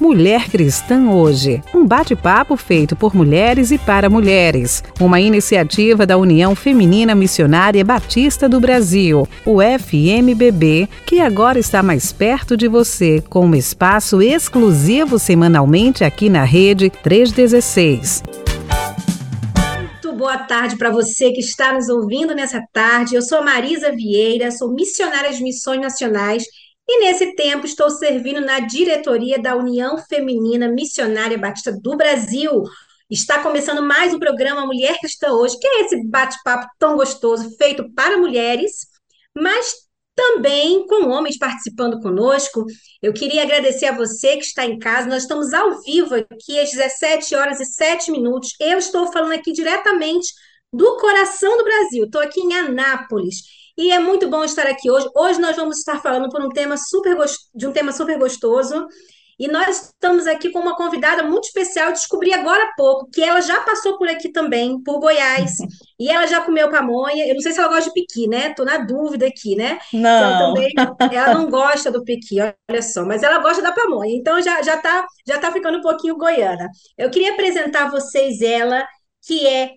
Mulher Cristã Hoje, um bate-papo feito por mulheres e para mulheres, uma iniciativa da União Feminina Missionária Batista do Brasil, o FMBB, que agora está mais perto de você, com um espaço exclusivo semanalmente aqui na rede 316 boa tarde para você que está nos ouvindo nessa tarde. Eu sou Marisa Vieira, sou missionária de missões nacionais e nesse tempo estou servindo na diretoria da União Feminina Missionária Batista do Brasil. Está começando mais um programa Mulher Cristã Hoje, que é esse bate-papo tão gostoso feito para mulheres, mas também com homens participando conosco. Eu queria agradecer a você que está em casa. Nós estamos ao vivo aqui às 17 horas e 7 minutos. Eu estou falando aqui diretamente do coração do Brasil. Estou aqui em Anápolis. E é muito bom estar aqui hoje. Hoje nós vamos estar falando por um tema super de um tema super gostoso. E nós estamos aqui com uma convidada muito especial. Descobri agora há pouco que ela já passou por aqui também, por Goiás. e ela já comeu pamonha. Eu não sei se ela gosta de piqui, né? Estou na dúvida aqui, né? Não. Então, também, ela não gosta do piqui, olha só. Mas ela gosta da pamonha. Então já já está já tá ficando um pouquinho goiana. Eu queria apresentar a vocês ela, que é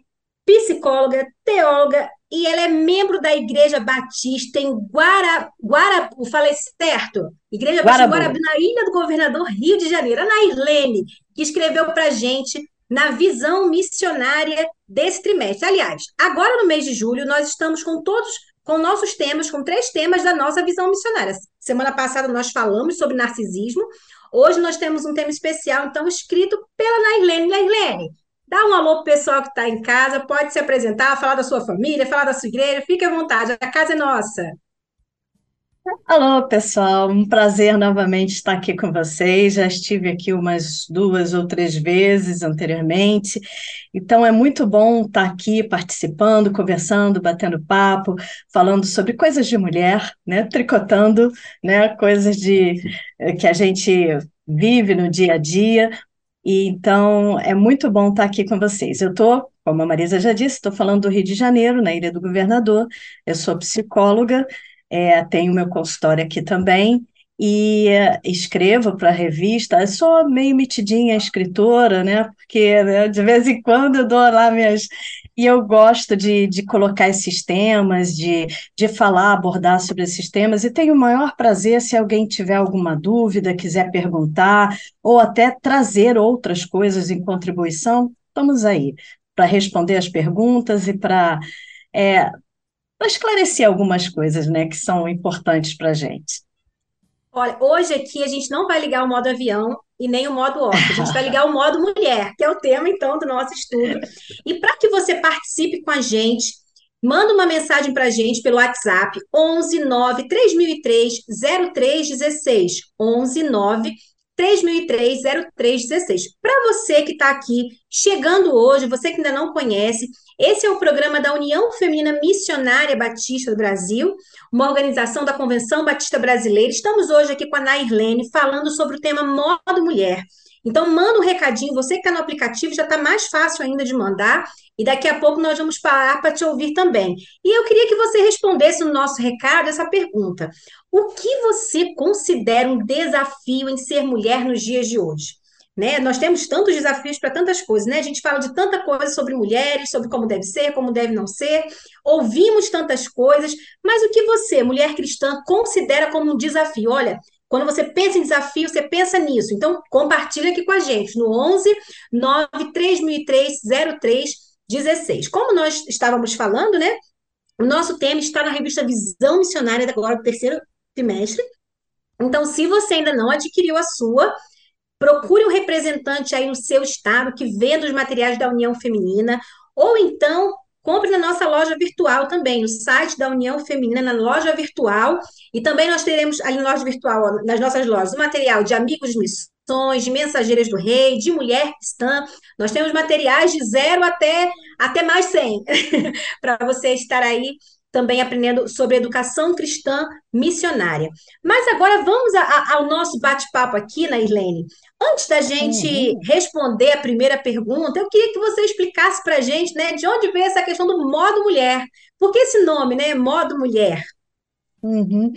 psicóloga, teóloga e ela é membro da Igreja Batista em Guara, Guarapu, falei certo? Igreja Batista Guarabu, na Ilha do Governador, Rio de Janeiro. A Nairlene, que escreveu para gente na visão missionária desse trimestre. Aliás, agora no mês de julho, nós estamos com todos, com nossos temas, com três temas da nossa visão missionária. Semana passada nós falamos sobre narcisismo, hoje nós temos um tema especial, então, escrito pela Nairlene. Nairlene, Dá um alô pro pessoal que está em casa, pode se apresentar, falar da sua família, falar da sua igreja, fique à vontade, a casa é nossa. Alô, pessoal, um prazer novamente estar aqui com vocês. Já estive aqui umas duas ou três vezes anteriormente, então é muito bom estar aqui participando, conversando, batendo papo, falando sobre coisas de mulher, né? Tricotando, né? Coisas de eh, que a gente vive no dia a dia, e então é muito bom estar aqui com vocês. Eu estou, como a Marisa já disse, estou falando do Rio de Janeiro, na Ilha do Governador. Eu sou psicóloga, é, tenho meu consultório aqui também e é, escrevo para a revista. Eu sou meio metidinha escritora, né? Porque né, de vez em quando eu dou lá minhas e eu gosto de, de colocar esses temas, de, de falar, abordar sobre esses temas, e tenho o maior prazer se alguém tiver alguma dúvida, quiser perguntar, ou até trazer outras coisas em contribuição, estamos aí para responder as perguntas e para é, esclarecer algumas coisas né, que são importantes para a gente. Olha, hoje aqui a gente não vai ligar o modo avião e nem o modo off. A gente vai ligar o modo mulher, que é o tema, então, do nosso estudo. E para que você participe com a gente, manda uma mensagem para a gente pelo WhatsApp 11 9 3003 0316. 11 9 3003 0316. Para você que está aqui chegando hoje, você que ainda não conhece, esse é o programa da União Feminina Missionária Batista do Brasil, uma organização da Convenção Batista Brasileira. Estamos hoje aqui com a Nairlene falando sobre o tema modo mulher. Então, manda um recadinho. Você que está no aplicativo já está mais fácil ainda de mandar. E daqui a pouco nós vamos parar para te ouvir também. E eu queria que você respondesse no nosso recado essa pergunta: O que você considera um desafio em ser mulher nos dias de hoje? Né? Nós temos tantos desafios para tantas coisas, né? A gente fala de tanta coisa sobre mulheres, sobre como deve ser, como deve não ser, ouvimos tantas coisas, mas o que você, mulher cristã, considera como um desafio? Olha, quando você pensa em desafio, você pensa nisso. Então, compartilha aqui com a gente no 11 93003 0316. Como nós estávamos falando, né? O nosso tema está na revista Visão Missionária agora do terceiro trimestre. Então, se você ainda não adquiriu a sua, Procure um representante aí no seu estado que venda os materiais da União Feminina, ou então compre na nossa loja virtual também, no site da União Feminina, na loja virtual. E também nós teremos ali na loja virtual, nas nossas lojas, o material de amigos missões, de mensageiras do rei, de mulher cristã. Nós temos materiais de zero até, até mais 100, para você estar aí também aprendendo sobre educação cristã missionária. Mas agora vamos a, a, ao nosso bate-papo aqui, na Irlene. Antes da gente uhum. responder a primeira pergunta, eu queria que você explicasse para a gente, né, de onde veio essa questão do modo mulher. Por que esse nome, né, modo mulher? Uhum.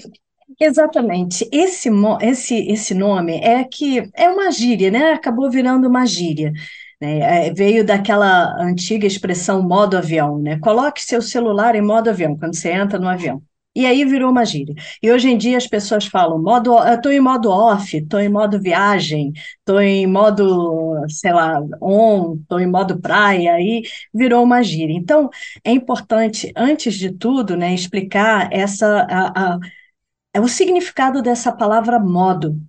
Exatamente. Esse, esse, esse nome é que é uma gíria, né? Acabou virando uma gíria. Né? É, veio daquela antiga expressão modo avião, né? Coloque seu celular em modo avião quando você entra no avião. E aí virou uma gíria. E hoje em dia as pessoas falam, modo, estou em modo off, estou em modo viagem, estou em modo, sei lá, on, estou em modo praia, aí virou uma gíria. Então, é importante, antes de tudo, né, explicar essa, a, a, é o significado dessa palavra modo,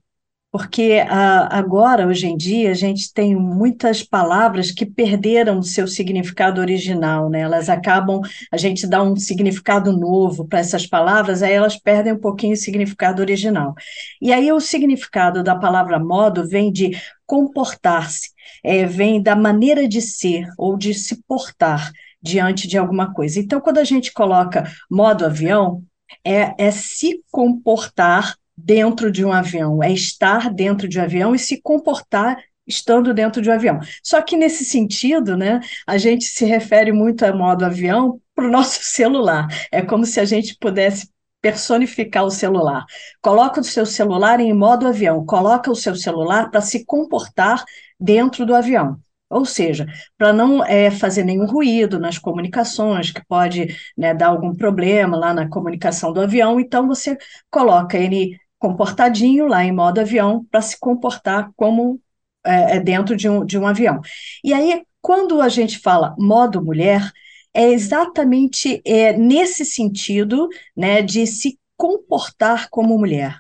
porque ah, agora, hoje em dia, a gente tem muitas palavras que perderam o seu significado original, né? Elas acabam, a gente dá um significado novo para essas palavras, aí elas perdem um pouquinho o significado original. E aí o significado da palavra modo vem de comportar-se, é, vem da maneira de ser ou de se portar diante de alguma coisa. Então, quando a gente coloca modo avião, é, é se comportar dentro de um avião, é estar dentro de um avião e se comportar estando dentro de um avião. Só que nesse sentido, né, a gente se refere muito a modo avião para o nosso celular. É como se a gente pudesse personificar o celular. Coloca o seu celular em modo avião, coloca o seu celular para se comportar dentro do avião. Ou seja, para não é, fazer nenhum ruído nas comunicações, que pode né, dar algum problema lá na comunicação do avião, então você coloca ele comportadinho lá em modo avião para se comportar como é, é, dentro de um, de um avião. E aí, quando a gente fala modo mulher, é exatamente é, nesse sentido né, de se comportar como mulher.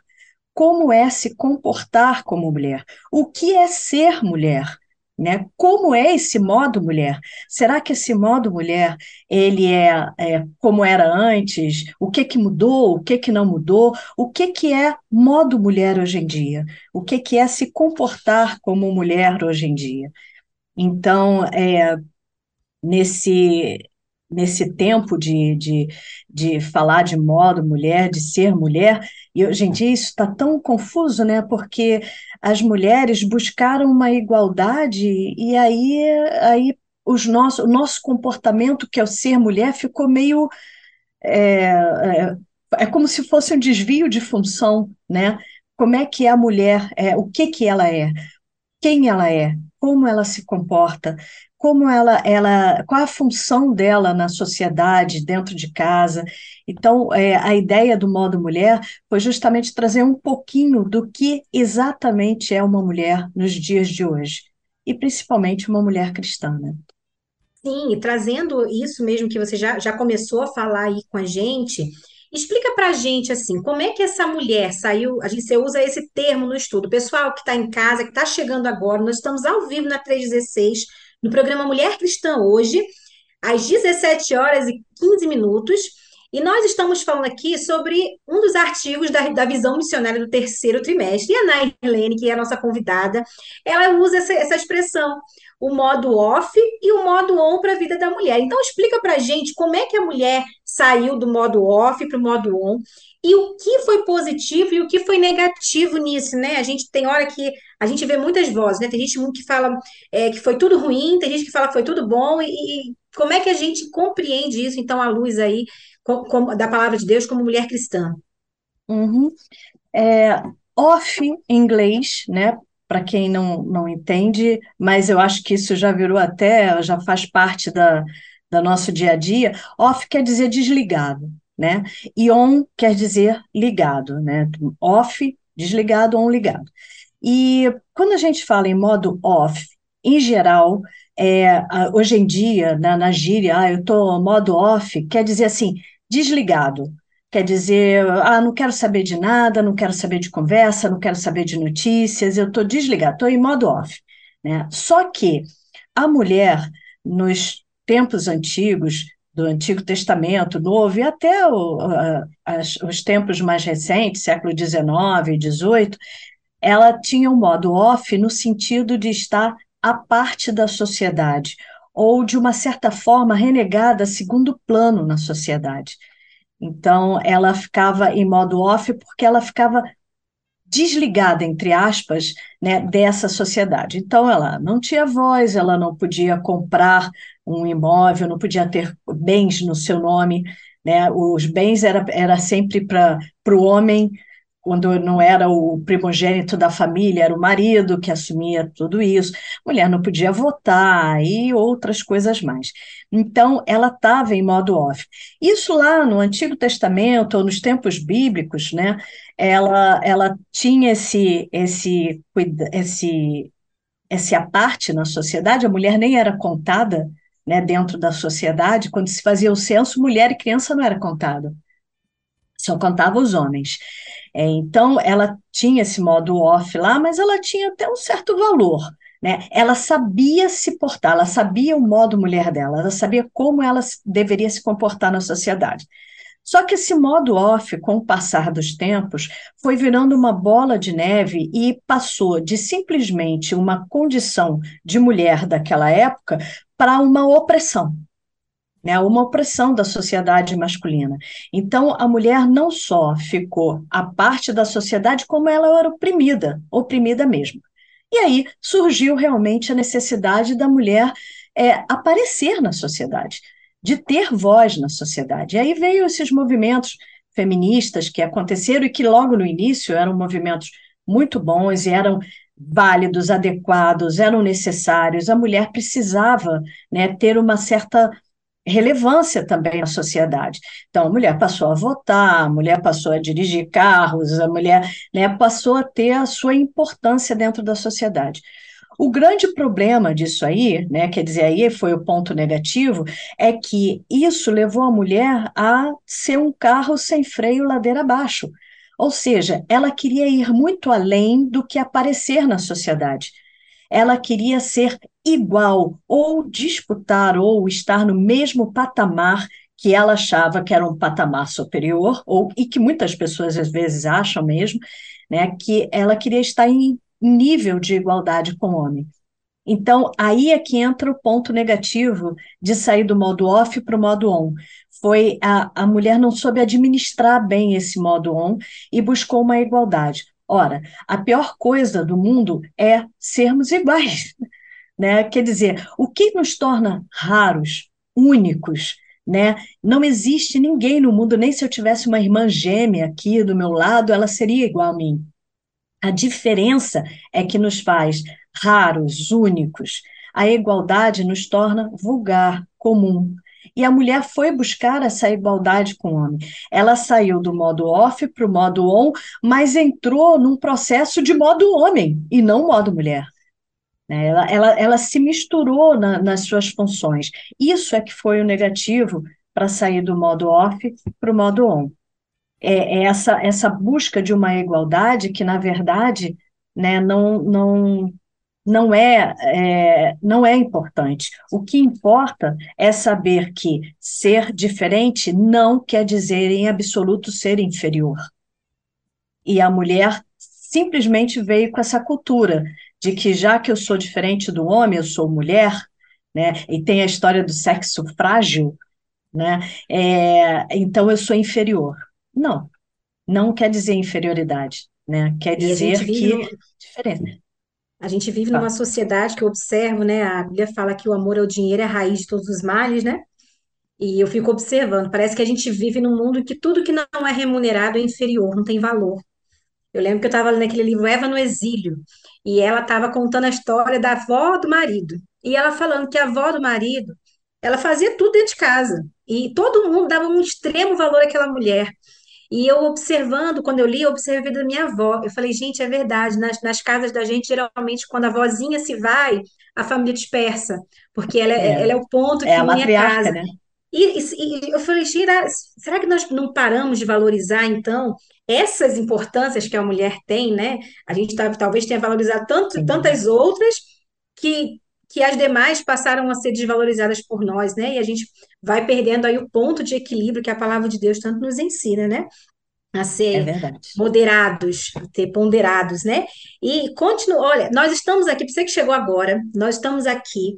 Como é se comportar como mulher? O que é ser mulher? Né? Como é esse modo mulher? Será que esse modo mulher ele é, é, como era antes? O que que mudou? O que que não mudou? O que que é modo mulher hoje em dia? O que que é se comportar como mulher hoje em dia? Então, é, nesse nesse tempo de, de, de falar de modo mulher, de ser mulher, e hoje em dia isso está tão confuso, né? Porque as mulheres buscaram uma igualdade e aí, aí os nosso, o nosso comportamento, que é o ser mulher, ficou meio. É, é, é como se fosse um desvio de função, né? Como é que é a mulher é, o que que ela é, quem ela é, como ela se comporta, como ela, ela, qual a função dela na sociedade, dentro de casa. Então, é, a ideia do modo mulher foi justamente trazer um pouquinho do que exatamente é uma mulher nos dias de hoje, e principalmente uma mulher cristã. Né? Sim, e trazendo isso mesmo que você já, já começou a falar aí com a gente, explica para a gente assim, como é que essa mulher saiu, a gente você usa esse termo no estudo, pessoal que está em casa, que está chegando agora, nós estamos ao vivo na 316, no programa Mulher Cristã hoje, às 17 horas e 15 minutos. E nós estamos falando aqui sobre um dos artigos da, da visão missionária do terceiro trimestre. E a Nairlene, que é a nossa convidada, ela usa essa, essa expressão, o modo off e o modo on para a vida da mulher. Então, explica para a gente como é que a mulher saiu do modo off para o modo on e o que foi positivo e o que foi negativo nisso, né? A gente tem hora que a gente vê muitas vozes, né? Tem gente que fala é, que foi tudo ruim, tem gente que fala que foi tudo bom, e, e como é que a gente compreende isso, então, à luz aí com, com, da palavra de Deus como mulher cristã? Uhum. É, off em inglês, né? Para quem não, não entende, mas eu acho que isso já virou até, já faz parte da, da nosso dia a dia. Off quer dizer desligado, né? E on quer dizer ligado, né? Off, desligado, on, ligado. E quando a gente fala em modo off, em geral, é, hoje em dia, na, na gíria, ah, eu estou modo off, quer dizer assim, desligado. Quer dizer, ah, não quero saber de nada, não quero saber de conversa, não quero saber de notícias, eu estou desligado, estou em modo off. Né? Só que a mulher, nos tempos antigos, do Antigo Testamento, Novo, e até o, as, os tempos mais recentes, século XIX e XVIII, ela tinha um modo off no sentido de estar à parte da sociedade, ou de uma certa forma renegada a segundo plano na sociedade. Então, ela ficava em modo off porque ela ficava desligada, entre aspas, né, dessa sociedade. Então, ela não tinha voz, ela não podia comprar um imóvel, não podia ter bens no seu nome, né? os bens era, era sempre para o homem, quando não era o primogênito da família, era o marido que assumia tudo isso. Mulher não podia votar e outras coisas mais. Então, ela estava em modo off. Isso lá no Antigo Testamento ou nos tempos bíblicos, né? Ela, ela tinha esse, esse, esse, essa parte na sociedade. A mulher nem era contada, né? Dentro da sociedade, quando se fazia o censo, mulher e criança não era contada. Só contava os homens. É, então, ela tinha esse modo off lá, mas ela tinha até um certo valor. Né? Ela sabia se portar, ela sabia o modo mulher dela, ela sabia como ela deveria se comportar na sociedade. Só que esse modo off, com o passar dos tempos, foi virando uma bola de neve e passou de simplesmente uma condição de mulher daquela época para uma opressão né, uma opressão da sociedade masculina. Então, a mulher não só ficou a parte da sociedade, como ela era oprimida, oprimida mesmo. E aí surgiu realmente a necessidade da mulher é, aparecer na sociedade, de ter voz na sociedade. E aí veio esses movimentos feministas que aconteceram e que logo no início eram movimentos muito bons e eram válidos, adequados, eram necessários. A mulher precisava né, ter uma certa relevância também na sociedade. Então, a mulher passou a votar, a mulher passou a dirigir carros, a mulher né, passou a ter a sua importância dentro da sociedade. O grande problema disso aí, né, quer dizer, aí foi o ponto negativo, é que isso levou a mulher a ser um carro sem freio ladeira abaixo. Ou seja, ela queria ir muito além do que aparecer na sociedade ela queria ser igual, ou disputar, ou estar no mesmo patamar que ela achava que era um patamar superior, ou, e que muitas pessoas às vezes acham mesmo, né, que ela queria estar em nível de igualdade com o homem. Então, aí é que entra o ponto negativo de sair do modo off para o modo on. Foi a, a mulher não soube administrar bem esse modo on e buscou uma igualdade. Ora, a pior coisa do mundo é sermos iguais. Né? Quer dizer, o que nos torna raros, únicos, né? Não existe ninguém no mundo, nem se eu tivesse uma irmã gêmea aqui do meu lado, ela seria igual a mim. A diferença é que nos faz raros, únicos. A igualdade nos torna vulgar, comum. E a mulher foi buscar essa igualdade com o homem. Ela saiu do modo off para o modo on, mas entrou num processo de modo homem e não modo mulher. Né? Ela, ela, ela se misturou na, nas suas funções. Isso é que foi o negativo para sair do modo off para o modo on. É, é, essa, essa busca de uma igualdade que, na verdade, né, não, não, não é, é, não é importante. O que importa é saber que ser diferente não quer dizer em absoluto ser inferior. E a mulher simplesmente veio com essa cultura de que já que eu sou diferente do homem, eu sou mulher, né? E tem a história do sexo frágil, né? É, então eu sou inferior. Não, não quer dizer inferioridade, né? Quer dizer que no... diferença. A gente vive numa tá. sociedade que eu observo, né? A Bíblia fala que o amor ao dinheiro é a raiz de todos os males, né? E eu fico observando, parece que a gente vive num mundo que tudo que não é remunerado é inferior, não tem valor. Eu lembro que eu estava lendo aquele livro Eva no Exílio, e ela estava contando a história da avó do marido. E ela falando que a avó do marido, ela fazia tudo dentro de casa. E todo mundo dava um extremo valor àquela mulher. E eu observando, quando eu li, eu observei da minha avó. Eu falei, gente, é verdade, nas, nas casas da gente, geralmente, quando a vozinha se vai, a família dispersa, porque ela é, é. ela é o ponto é que a casa. Né? E, e, e eu falei, será que nós não paramos de valorizar, então, essas importâncias que a mulher tem, né? A gente tá, talvez tenha valorizado tanto, tantas outras que, que as demais passaram a ser desvalorizadas por nós, né? E a gente vai perdendo aí o ponto de equilíbrio que a palavra de Deus tanto nos ensina, né? A ser é moderados, a ter ponderados, né? E continua, olha, nós estamos aqui, para você que chegou agora, nós estamos aqui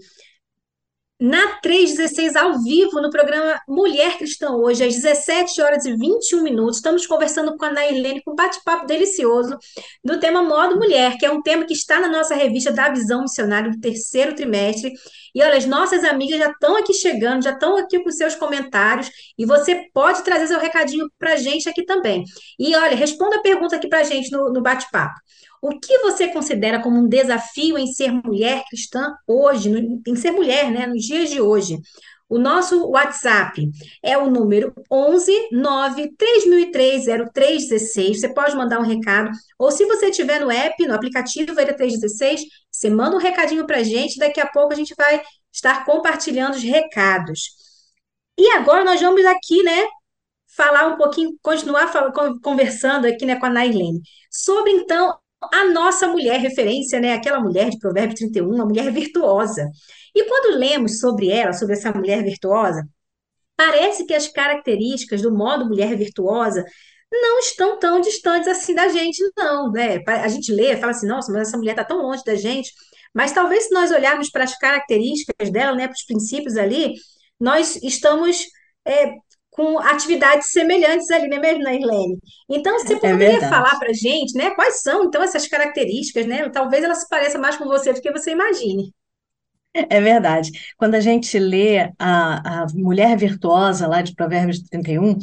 na 316 ao vivo no programa Mulher Cristã hoje, às 17 horas e 21 minutos. Estamos conversando com a Nailene, com um bate-papo delicioso do tema Modo Mulher, que é um tema que está na nossa revista da Visão Missionária do terceiro trimestre. E olha, as nossas amigas já estão aqui chegando, já estão aqui com seus comentários, e você pode trazer seu recadinho para a gente aqui também. E olha, responda a pergunta aqui para a gente no, no bate-papo. O que você considera como um desafio em ser mulher cristã hoje, em ser mulher, né, nos dias de hoje? O nosso WhatsApp é o número 11 9 3003 0316. Você pode mandar um recado, ou se você tiver no app, no aplicativo Era 316, você manda um recadinho para a gente. Daqui a pouco a gente vai estar compartilhando os recados. E agora nós vamos aqui, né, falar um pouquinho, continuar conversando aqui, né, com a Nailene, sobre então a nossa mulher referência, né? Aquela mulher de Provérbio 31, uma mulher virtuosa. E quando lemos sobre ela, sobre essa mulher virtuosa, parece que as características do modo mulher virtuosa não estão tão distantes assim da gente, não, né? A gente lê, fala assim, nossa, mas essa mulher está tão longe da gente. Mas talvez se nós olharmos para as características dela, né, para os princípios ali, nós estamos é, com atividades semelhantes ali, né mesmo, Irlene? Então, você é poderia é falar para a gente, né, quais são, então, essas características, né? Talvez ela se pareça mais com você do que você imagine. É verdade. Quando a gente lê a, a Mulher Virtuosa, lá de Provérbios 31,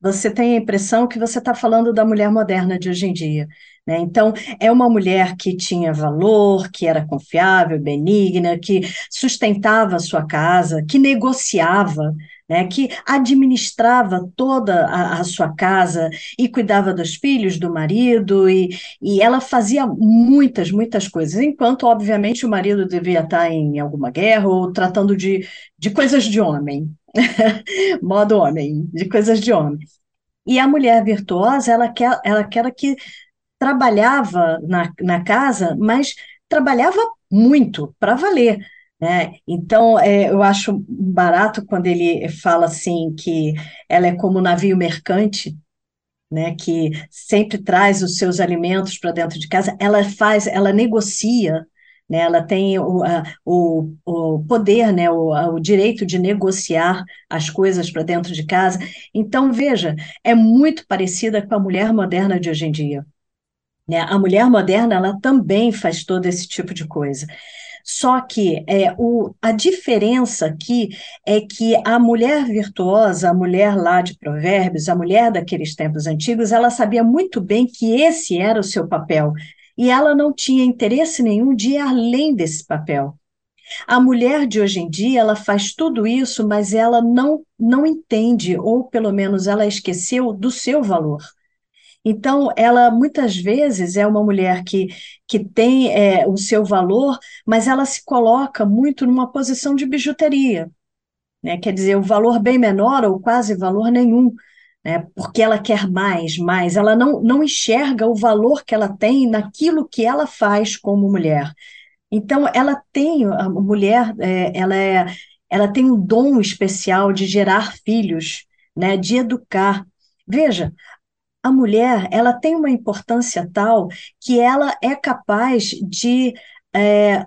você tem a impressão que você está falando da mulher moderna de hoje em dia. Né? Então, é uma mulher que tinha valor, que era confiável, benigna, que sustentava a sua casa, que negociava né, que administrava toda a, a, sua casa e cuidava dos filhos, do marido, e, e ela fazia muitas, muitas coisas, enquanto, obviamente, o marido devia estar em alguma guerra ou tratando de, de coisas de homem, modo homem, de coisas de homem. E a mulher virtuosa, ela quer, ela quer que trabalhava na, na casa, mas trabalhava muito, para valer. Né? Então, é, eu acho barato quando ele fala assim que ela é como um navio mercante, né, que sempre traz os seus alimentos para dentro de casa. Ela faz, ela negocia, né, ela tem o, a, o, o poder, né, o, a, o direito de negociar as coisas para dentro de casa. Então, veja, é muito parecida com a mulher moderna de hoje em dia. Né? A mulher moderna, ela também faz todo esse tipo de coisa. Só que é, o, a diferença aqui é que a mulher virtuosa, a mulher lá de Provérbios, a mulher daqueles tempos antigos, ela sabia muito bem que esse era o seu papel e ela não tinha interesse nenhum de ir além desse papel. A mulher de hoje em dia, ela faz tudo isso, mas ela não, não entende, ou pelo menos ela esqueceu do seu valor. Então, ela muitas vezes é uma mulher que, que tem é, o seu valor, mas ela se coloca muito numa posição de bijuteria. Né? Quer dizer, o valor bem menor ou quase valor nenhum, né? porque ela quer mais, mais. Ela não, não enxerga o valor que ela tem naquilo que ela faz como mulher. Então, ela tem, a mulher, é, ela, é, ela tem um dom especial de gerar filhos, né? de educar. Veja, a mulher ela tem uma importância tal que ela é capaz de é,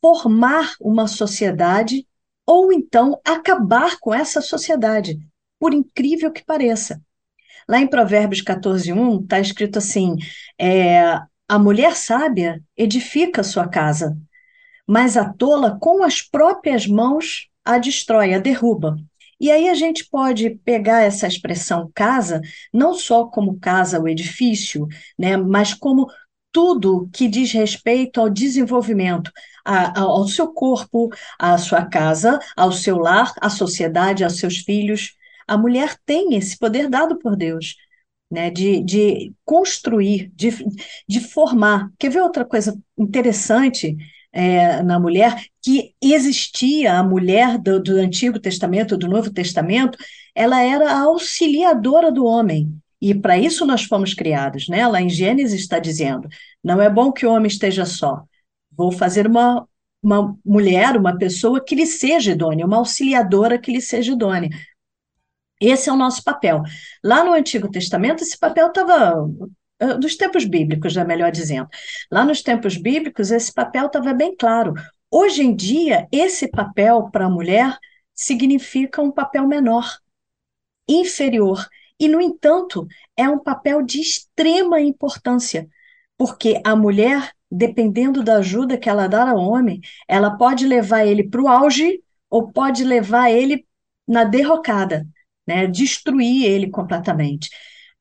formar uma sociedade ou então acabar com essa sociedade, por incrível que pareça. Lá em Provérbios 14:1 está escrito assim: é, a mulher sábia edifica sua casa, mas a tola com as próprias mãos a destrói, a derruba. E aí a gente pode pegar essa expressão casa, não só como casa, o edifício, né, mas como tudo que diz respeito ao desenvolvimento, a, a, ao seu corpo, à sua casa, ao seu lar, à sociedade, aos seus filhos. A mulher tem esse poder dado por Deus. Né, de, de construir, de, de formar. Quer ver outra coisa interessante é, na mulher, que existia a mulher do, do Antigo Testamento, do Novo Testamento, ela era a auxiliadora do homem. E para isso nós fomos criados, né? Lá em Gênesis está dizendo: não é bom que o homem esteja só. Vou fazer uma, uma mulher, uma pessoa que lhe seja idônea, uma auxiliadora que lhe seja idônea. Esse é o nosso papel. Lá no Antigo Testamento, esse papel estava dos tempos bíblicos, já melhor dizendo. Lá nos tempos bíblicos, esse papel estava bem claro. hoje em dia, esse papel para a mulher significa um papel menor, inferior. E, no entanto, é um papel de extrema importância, porque a mulher, dependendo da ajuda que ela dá ao homem, ela pode levar ele para o auge ou pode levar ele na derrocada, né? destruir ele completamente.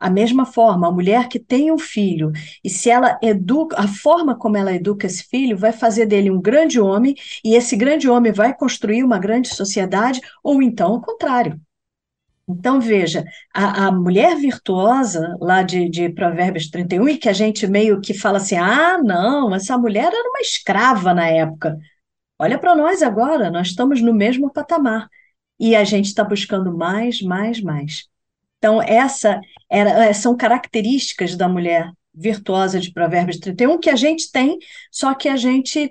A mesma forma, a mulher que tem um filho, e se ela educa, a forma como ela educa esse filho vai fazer dele um grande homem, e esse grande homem vai construir uma grande sociedade, ou então o contrário. Então, veja, a, a mulher virtuosa, lá de, de Provérbios 31, e que a gente meio que fala assim: ah, não, essa mulher era uma escrava na época. Olha para nós agora, nós estamos no mesmo patamar. E a gente está buscando mais, mais, mais. Então, essa era, é, são características da mulher virtuosa de Provérbios 31 que a gente tem, só que a gente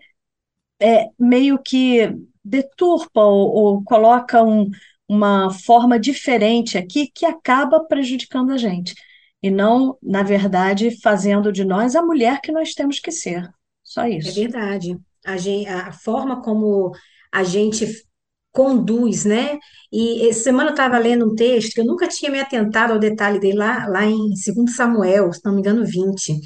é, meio que deturpa ou, ou coloca um, uma forma diferente aqui que acaba prejudicando a gente. E não, na verdade, fazendo de nós a mulher que nós temos que ser. Só É isso. verdade. A gente, a forma como a gente conduz, né? E essa semana eu estava lendo um texto que eu nunca tinha me atentado ao detalhe dele lá, lá em 2 Samuel, se não me engano, 20,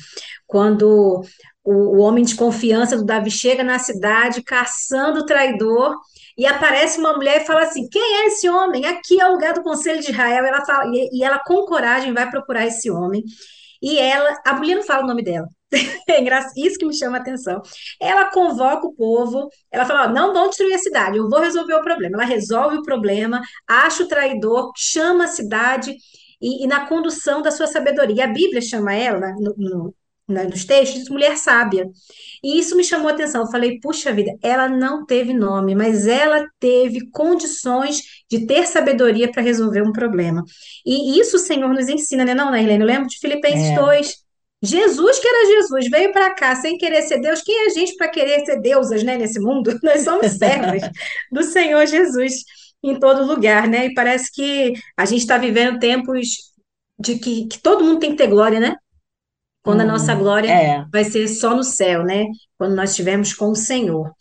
quando o, o homem de confiança do Davi chega na cidade caçando o traidor e aparece uma mulher e fala assim: Quem é esse homem? Aqui é o lugar do Conselho de Israel. Ela fala, e, e ela, com coragem, vai procurar esse homem. E ela, a mulher não fala o nome dela. É isso que me chama a atenção. Ela convoca o povo, ela fala: ó, não vão destruir a cidade, eu vou resolver o problema. Ela resolve o problema, acha o traidor, chama a cidade e, e na condução da sua sabedoria. A Bíblia chama ela, no, no, na- nos textos, de mulher sábia. E isso me chamou a atenção. Eu falei: puxa vida, ela não teve nome, mas ela teve condições de ter sabedoria para resolver um problema. E isso o Senhor nos ensina, né, não, Nailene? Eu lembro de Filipenses É, 2. Jesus, que era Jesus, veio para cá sem querer ser Deus. Quem é a gente para querer ser deusas, né, nesse mundo? Nós somos servas do Senhor Jesus em todo lugar, né? E parece que a gente está vivendo tempos de que, que todo mundo tem que ter glória, né? Quando a nossa hum, glória é, vai ser só no céu, né? Quando nós estivermos com o Senhor.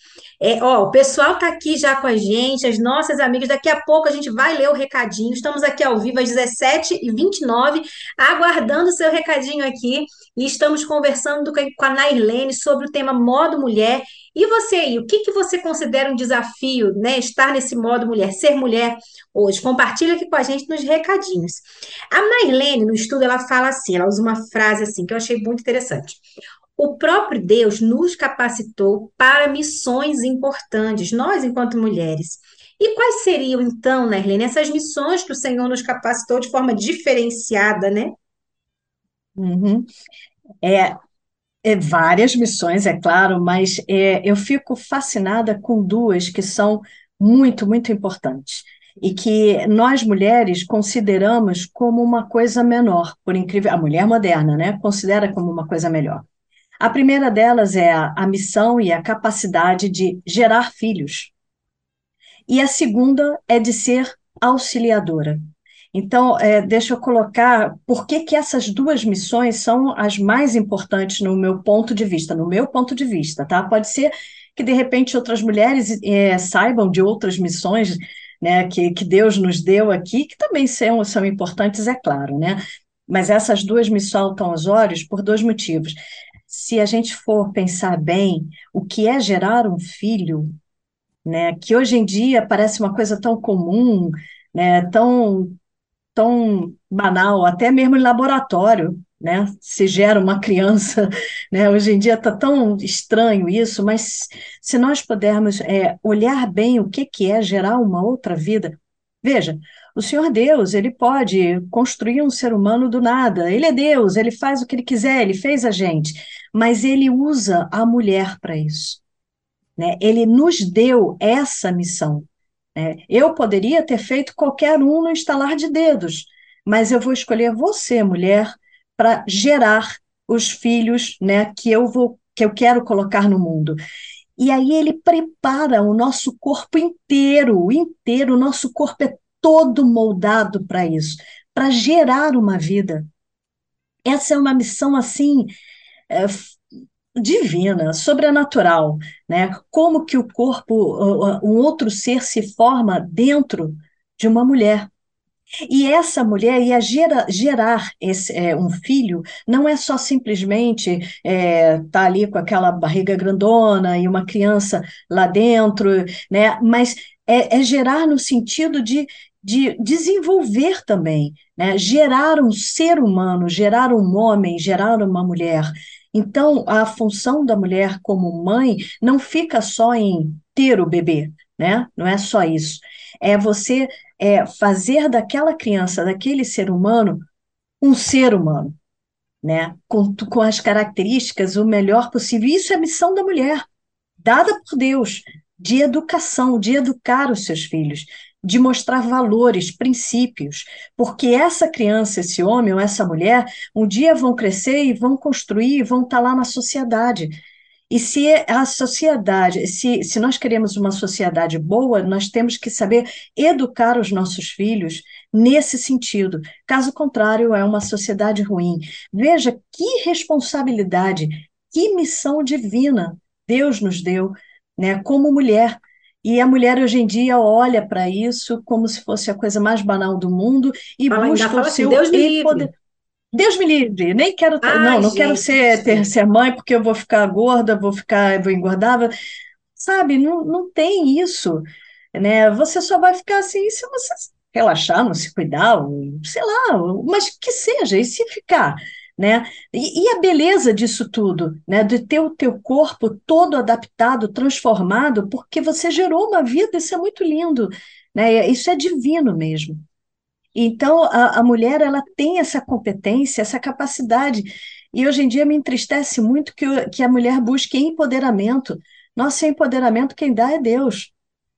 É, ó, o pessoal tá aqui já com a gente, as nossas amigas. Daqui a pouco a gente vai ler o recadinho. Estamos aqui ao vivo às 17h29, aguardando o seu recadinho aqui. E estamos conversando com a com a Nairlene sobre o tema modo mulher. E você aí, o que que você considera um desafio, né? Estar nesse modo mulher, ser mulher hoje? Compartilha aqui com a gente nos recadinhos. A Nairlene, no estudo, ela fala assim, ela usa uma frase assim que eu achei muito interessante. O próprio Deus nos capacitou para missões importantes, nós enquanto mulheres. E quais seriam, então, Nairlene, essas missões que o Senhor nos capacitou de forma diferenciada, né? uhum. É, é várias missões, é claro, mas é, eu fico fascinada com duas que são muito, muito importantes e que nós mulheres consideramos como uma coisa menor, por incrível, a mulher moderna, né, considera como uma coisa melhor. A primeira delas é a, a missão e a capacidade de gerar filhos, e a segunda é de ser auxiliadora. Então, é, deixa eu colocar por que que essas duas missões são as mais importantes no meu ponto de vista, no meu ponto de vista, tá? Pode ser que de repente outras mulheres é, saibam de outras missões, né, que, que Deus nos deu aqui, que também são, são importantes, é claro, né? Mas essas duas me saltam aos olhos por dois motivos. Se a gente for pensar bem, o que é gerar um filho né, que hoje em dia parece uma coisa tão comum, né, tão, tão banal, até mesmo em laboratório, né, se gera uma criança, né, hoje em dia está tão estranho isso, mas se nós pudermos é, olhar bem o que, que é gerar uma outra vida, veja, o Senhor Deus, ele pode construir um ser humano do nada, ele é Deus, ele faz o que ele quiser, ele fez a gente, mas ele usa a mulher para isso né? Ele nos deu essa missão. Né? Eu poderia ter feito qualquer um no estalar de dedos, mas eu vou escolher você, mulher, para gerar os filhos, né, que eu vou, que eu quero colocar no mundo. E aí ele prepara o nosso corpo inteiro, inteiro, o nosso corpo é todo moldado para isso, para gerar uma vida. Essa é uma missão assim, é, divina, sobrenatural, né? Como que o corpo, um outro ser se forma dentro de uma mulher. E essa mulher ia gera, gerar esse, é, um filho, não é só simplesmente estar é, tá ali com aquela barriga grandona e uma criança lá dentro, né? mas é, é gerar no sentido de, de desenvolver também, né? gerar um ser humano, gerar um homem, gerar uma mulher. Então, a função da mulher como mãe não fica só em ter o bebê, né? Não é só isso. É você é, fazer daquela criança, daquele ser humano, um ser humano, né? Com, com as características o melhor possível. Isso é a missão da mulher, dada por Deus, de educação, de educar os seus filhos, de mostrar valores, princípios, porque essa criança, esse homem ou essa mulher, um dia vão crescer e vão construir, vão estar lá na sociedade. E se a sociedade, se, se nós queremos uma sociedade boa, nós temos que saber educar os nossos filhos nesse sentido. Caso contrário, é uma sociedade ruim. Veja que responsabilidade, que missão divina Deus nos deu, né, como mulher e a mulher hoje em dia olha para isso como se fosse a coisa mais banal do mundo e busca o assim, seu Deus me livre. Poder... Deus me livre, nem quero, Ai, não, não gente, quero ser, ter, ser mãe porque eu vou ficar gorda, vou ficar, vou engordar, sabe? Não, não tem isso, né? Você só vai ficar assim se você relaxar, não se cuidar, sei lá, mas que seja, e se ficar né? E, e, a beleza disso tudo, né? De ter o teu corpo todo adaptado, transformado, porque você gerou uma vida, isso é muito lindo, né? Isso é divino mesmo. Então, a, a mulher, ela tem essa competência, essa capacidade, e hoje em dia me entristece muito que, que a mulher busque empoderamento. Nosso empoderamento quem dá é Deus.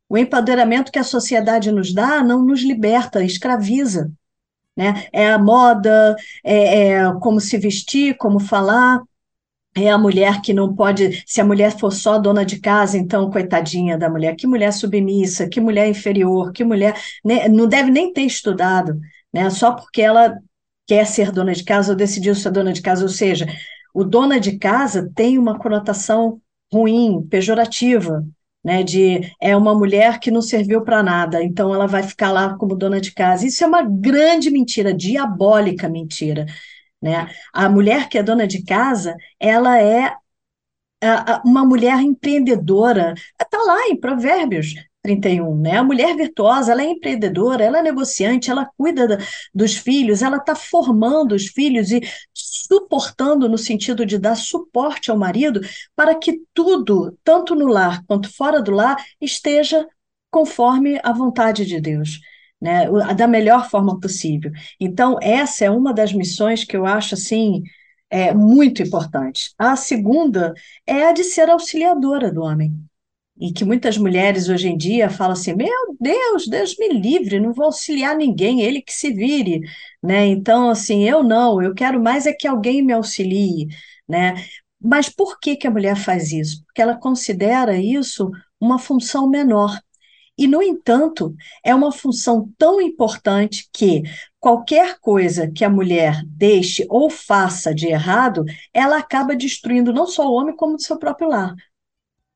O empoderamento que a sociedade nos dá não nos liberta, escraviza né? É a moda, é, é como se vestir, como falar, é a mulher que não pode, se a mulher for só dona de casa, então coitadinha da mulher, que mulher submissa, que mulher inferior, que mulher né, não deve nem ter estudado, né? Só porque ela quer ser dona de casa ou decidiu ser dona de casa, ou seja, o dona de casa tem uma conotação ruim, pejorativa, né, de é uma mulher que não serviu para nada, então ela vai ficar lá como dona de casa. Isso é uma grande mentira, diabólica mentira. Né? A mulher que é dona de casa, ela é uma mulher empreendedora. Está lá em Provérbios 31, né? A mulher virtuosa, ela é empreendedora, ela é negociante, ela cuida da, dos filhos, ela está formando os filhos e suportando no sentido de dar suporte ao marido para que tudo, tanto no lar quanto fora do lar, esteja conforme a vontade de Deus. Né, da melhor forma possível. Então, essa é uma das missões que eu acho assim é, muito importante. A segunda é a de ser auxiliadora do homem e que muitas mulheres hoje em dia falam assim: meu Deus, Deus me livre, não vou auxiliar ninguém, ele que se vire, né? Então, assim, eu não, eu quero mais é que alguém me auxilie, né? Mas por que que a mulher faz isso? Porque ela considera isso uma função menor. E, no entanto, é uma função tão importante que qualquer coisa que a mulher deixe ou faça de errado, ela acaba destruindo não só o homem, como o seu próprio lar.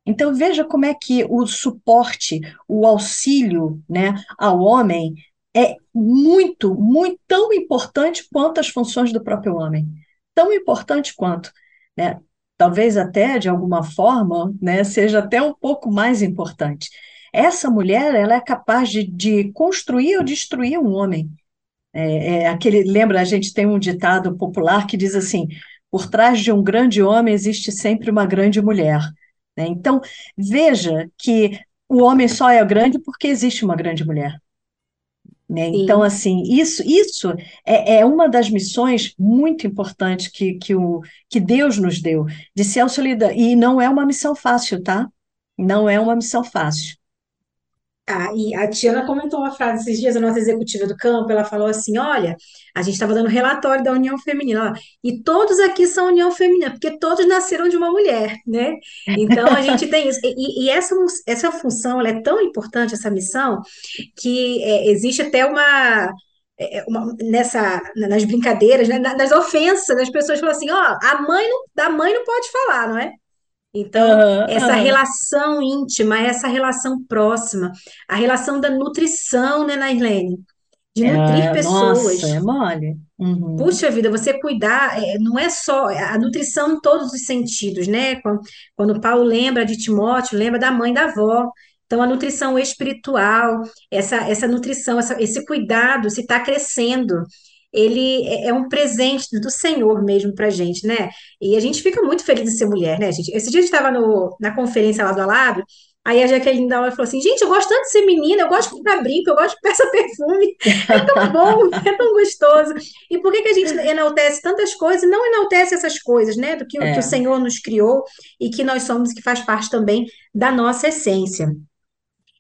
Então, veja como é que o suporte, o auxílio né, ao homem é muito, muito tão importante quanto as funções do próprio homem. Tão importante quanto. Né? Talvez até, de alguma forma, né, seja até um pouco mais importante. Essa mulher ela é capaz de, de construir ou destruir um homem. É, é, aquele, lembra, a gente tem um ditado popular que diz assim: por trás de um grande homem existe sempre uma grande mulher. Né? Então, veja que o homem só é grande porque existe uma grande mulher. Né? Então, assim, isso, isso é, é, uma das missões muito importantes que, que, o, que Deus nos deu, de ser auxiliador. E não é uma missão fácil, tá? Não é uma missão fácil. Ah, e a Tiana comentou uma frase esses dias, a nossa executiva do campo, ela falou assim: olha, a gente estava dando relatório da União Feminina, ó, e todos aqui são União Feminina, porque todos nasceram de uma mulher, né? Então a gente tem isso. E, e essa, essa função é tão importante, essa missão, que é, existe até uma é, uma, nessa, nas brincadeiras, né, nas ofensas, as pessoas falam assim, ó, a mãe não, da mãe não pode falar, não é? Então, Aham, essa aham. relação íntima, essa relação próxima, a relação da nutrição, né, Nailene? De nutrir É, nossa, pessoas. é mole. Uhum. Puxa vida, você cuidar, é, não é só é, a nutrição em todos os sentidos, né? Quando, quando Paulo lembra de Timóteo, lembra da mãe da avó. Então, a nutrição espiritual, essa, essa nutrição, essa- esse cuidado, se está crescendo, ele é, é um presente do Senhor mesmo para gente, né? E a gente fica muito feliz de ser mulher, né, gente? Esse dia a gente estava na conferência lá do Alado, aí a Jaqueline da hora falou assim: gente, eu gosto tanto de ser menina, eu gosto de comprar brinco, eu gosto de peça perfume, é tão bom, é tão gostoso. E por que que a gente enaltece tantas coisas e não enaltece essas coisas, né? Do que, o- que o É. Senhor nos criou e que nós somos, que faz parte também da nossa essência.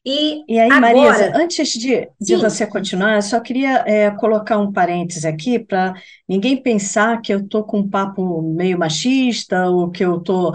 E E aí, Marisa, agora, antes de, de sim, você continuar, eu só queria é, colocar um parênteses aqui para ninguém pensar que eu estou com um papo meio machista ou que eu estou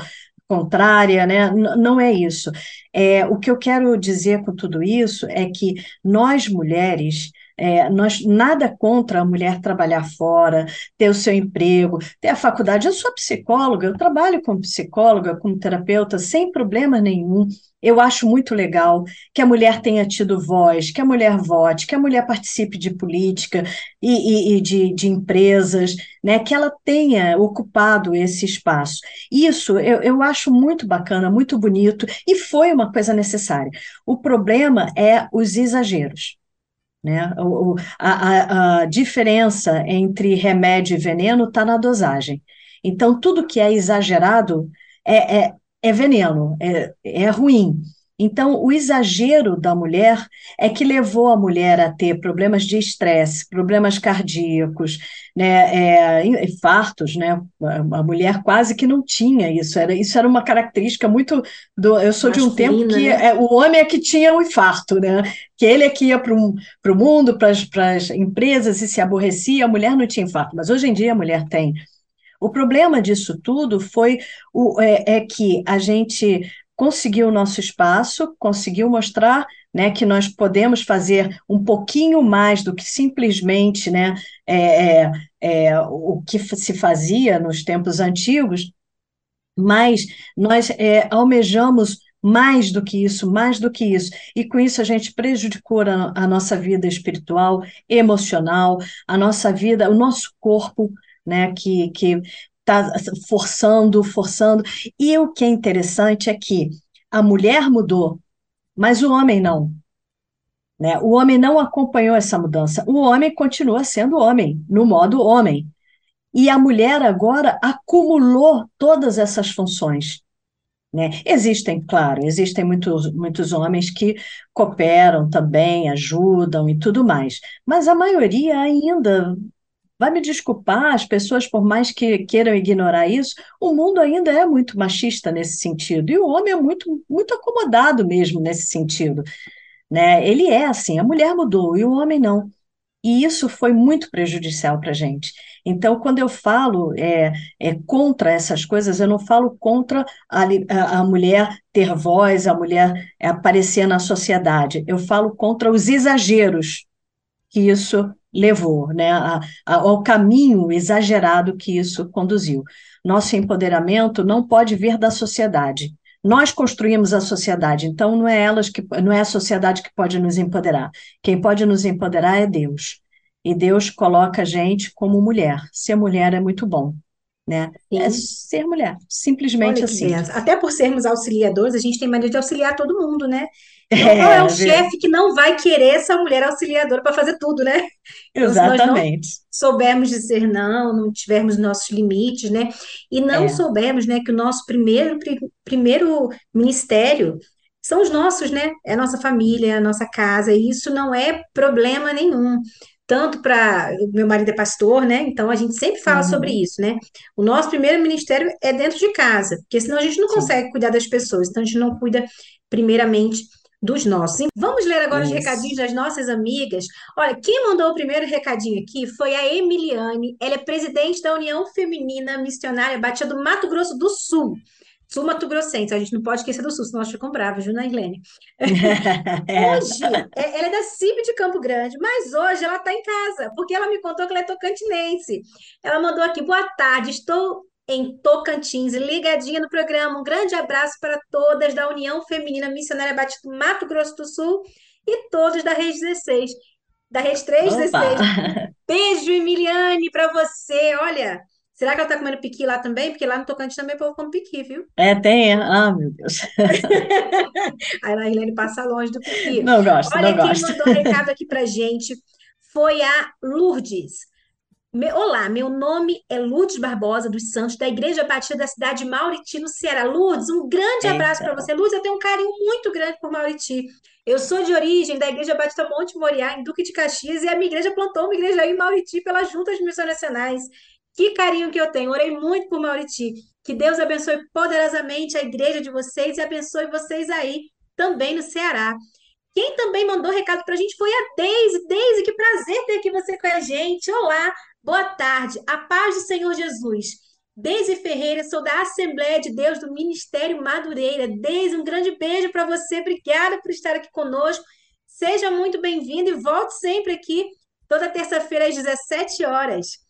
contrária, né? N- não é isso. É, o que eu quero dizer com tudo isso é que nós mulheres. É, nós nada contra a mulher trabalhar fora, ter o seu emprego, ter a faculdade. Eu sou psicóloga, eu trabalho como psicóloga, como terapeuta, sem problema nenhum. Eu acho muito legal que a mulher tenha tido voz, que a mulher vote, que a mulher participe de política e, e- e de, de empresas, né, que ela tenha ocupado esse espaço. Isso eu, eu acho muito bacana, muito bonito, e foi uma coisa necessária. O problema é os exageros. Né? O, a, a diferença entre remédio e veneno está na dosagem. Então, tudo que é exagerado é, é, é veneno, é, é ruim. Então, o exagero da mulher é que levou a mulher a ter problemas de estresse, problemas cardíacos, né, é, infartos, né? A mulher quase que não tinha isso. Era, isso era uma característica muito do. Eu sou de um tempo masculina, que né? é, o homem é que tinha o infarto, né? Que ele é que ia para um, para o mundo, para as empresas e se aborrecia, a mulher não tinha infarto, mas hoje em dia a mulher tem. O problema disso tudo foi o, é, é que a gente conseguiu o nosso espaço, conseguiu mostrar, né, que nós podemos fazer um pouquinho mais do que simplesmente, né, é, é, é, o que se fazia nos tempos antigos, mas nós é, almejamos mais do que isso, mais do que isso, e com isso a gente prejudicou a, a nossa vida espiritual, emocional, a nossa vida, o nosso corpo, né, que que está forçando, forçando. E o que é interessante é que a mulher mudou, mas o homem não. Né? O homem não acompanhou essa mudança. O homem continua sendo homem, no modo homem. E a mulher agora acumulou todas essas funções. Né? Existem, claro, existem muitos, muitos homens que cooperam também, ajudam e tudo mais, mas a maioria ainda, vai me desculpar, as pessoas, por mais que queiram ignorar isso, o mundo ainda é muito machista nesse sentido, e o homem é muito, muito acomodado mesmo nesse sentido. Né? Ele é assim, a mulher mudou e o homem não. E isso foi muito prejudicial para a gente. Então, quando eu falo é, é, contra essas coisas, eu não falo contra a, a- a mulher ter voz, a mulher aparecer na sociedade. Eu falo contra os exageros que isso levou, né, a- a- ao caminho exagerado que isso conduziu. Nosso empoderamento não pode vir da sociedade. Nós construímos a sociedade, então não é elas que, não é a sociedade que pode nos empoderar. Quem pode nos empoderar é Deus. E Deus coloca a gente como mulher. Ser mulher é muito bom, né? É Sim. ser mulher, simplesmente Olha assim. Até por sermos auxiliadores, a gente tem mania de auxiliar todo mundo, né? Então, qual é o É, chefe que não vai querer essa mulher auxiliadora para fazer tudo, né? Então, se nós não exatamente. soubermos dizer não, não tivermos nossos limites, né? E não É. soubermos, né, que o nosso primeiro, pri- primeiro ministério são os nossos, né? É a nossa família, é a nossa casa, e isso não é problema nenhum. Tanto para. Meu marido é pastor, né? Então a gente sempre fala sobre Uhum, isso, né? O nosso primeiro ministério é dentro de casa, porque senão a gente não sim, consegue cuidar das pessoas, então a gente não cuida primeiramente dos nossos. Vamos ler agora os recadinhos isso. das nossas amigas. Olha, quem mandou o primeiro recadinho aqui foi a Emiliane. Ela é presidente da União Feminina Missionária Batista do Mato Grosso do Sul. Sul Mato Grossense, a gente não pode esquecer do Sul, senão nós ficamos bravos, viu, Nairlene? É. Hoje, é, ela é da CIB de Campo Grande, mas hoje ela está em casa, porque ela me contou que ela é tocantinense. Ela mandou aqui, boa tarde, estou em Tocantins, ligadinha no programa. Um grande abraço para todas da União Feminina Missionária Batista Mato Grosso do Sul e todos da Rede 16, da Rede 316. Beijo, Emiliane, para você. Olha, Será que ela está comendo piqui lá também? Porque lá no Tocantins também o povo come piqui, viu? É, tem. Ah, meu Deus. Aí a Irlene passa longe do piqui. Não gosto, Olha, não quem gosto. mandou um recado aqui pra gente foi a Lourdes. Olá, meu nome é Lourdes Barbosa dos Santos, da Igreja Batista da cidade de Mauriti, no Ceará. Lourdes, um grande abraço para Eita. você. Lourdes, eu tenho um carinho muito grande por Mauriti. Eu sou de origem da Igreja Batista Monte Moriá, em Duque de Caxias, e a minha igreja plantou uma igreja aí em Mauriti pelas Juntas de Missões Nacionais. Que carinho que eu tenho. Orei muito por Mauriti. Que Deus abençoe poderosamente a igreja de vocês e abençoe vocês aí também no Ceará. Quem também mandou recado para a gente foi a Deise. Deise, que prazer ter aqui você com a gente. Olá, boa tarde. A paz do Senhor Jesus. Deise Ferreira, sou da Assembleia de Deus do Ministério Madureira. Deise, um grande beijo para você. Obrigada por estar aqui conosco. Seja muito bem-vindo e volte sempre aqui toda terça-feira às 17 horas.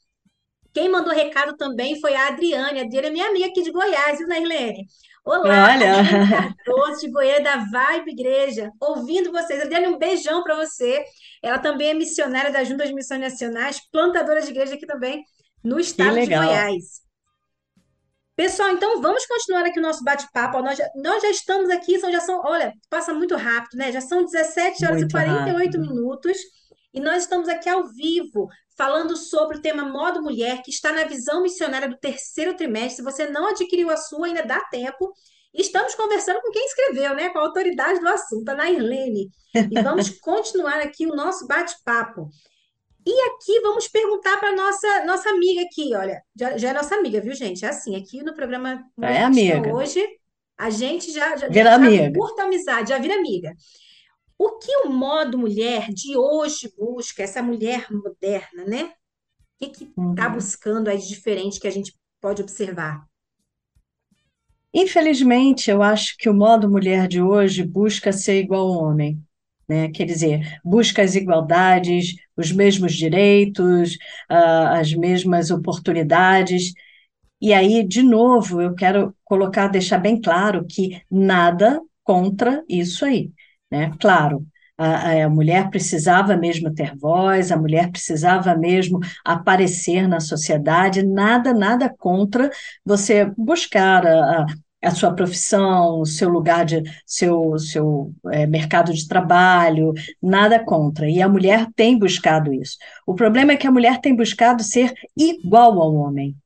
Quem mandou recado também foi a Adriane. A Adriane é minha amiga aqui de Goiás, viu, Nairlene? Olá, Olha, Cardoso, de Goiânia, da Vibe Igreja, ouvindo vocês. Adriane, um beijão para você. Ela também é missionária da Junta de Missões Nacionais, plantadora de igreja aqui também no estado de. Goiás. Pessoal, então vamos continuar aqui o nosso bate-papo. Nós já, nós já estamos aqui, são, já são, olha, passa muito rápido, né? Já são 17 horas e Muito 48 rápido. minutos e nós estamos aqui ao vivo falando sobre o tema Modo Mulher, que está na visão missionária do terceiro trimestre. Se você não adquiriu a sua, ainda dá tempo. E Estamos conversando com quem escreveu, né? Com a autoridade do assunto, a Nairlene. E vamos continuar aqui o nosso bate-papo. E aqui vamos perguntar para nossa nossa amiga aqui, olha, já, já é nossa amiga, viu, gente? É assim, aqui no programa é amiga. hoje, a gente já, já, Vira já amiga. curta amizade, já vira amiga. O que o modo mulher de hoje busca, essa mulher moderna, né? O que está Uhum. buscando aí de diferente que a gente pode observar? Infelizmente, eu acho que o modo mulher de hoje busca ser igual ao homem, né? Quer dizer, busca as igualdades, os mesmos direitos, ah, as mesmas oportunidades. E aí, de novo, eu quero colocar, deixar bem claro que nada contra isso aí, né? Claro, a, a mulher precisava mesmo ter voz, a mulher precisava mesmo aparecer na sociedade, nada, nada contra você buscar a, a, sua profissão, o seu lugar de, seu, seu eh, mercado de trabalho, nada contra. E a mulher tem buscado isso. O problema é que a mulher tem buscado ser igual ao homem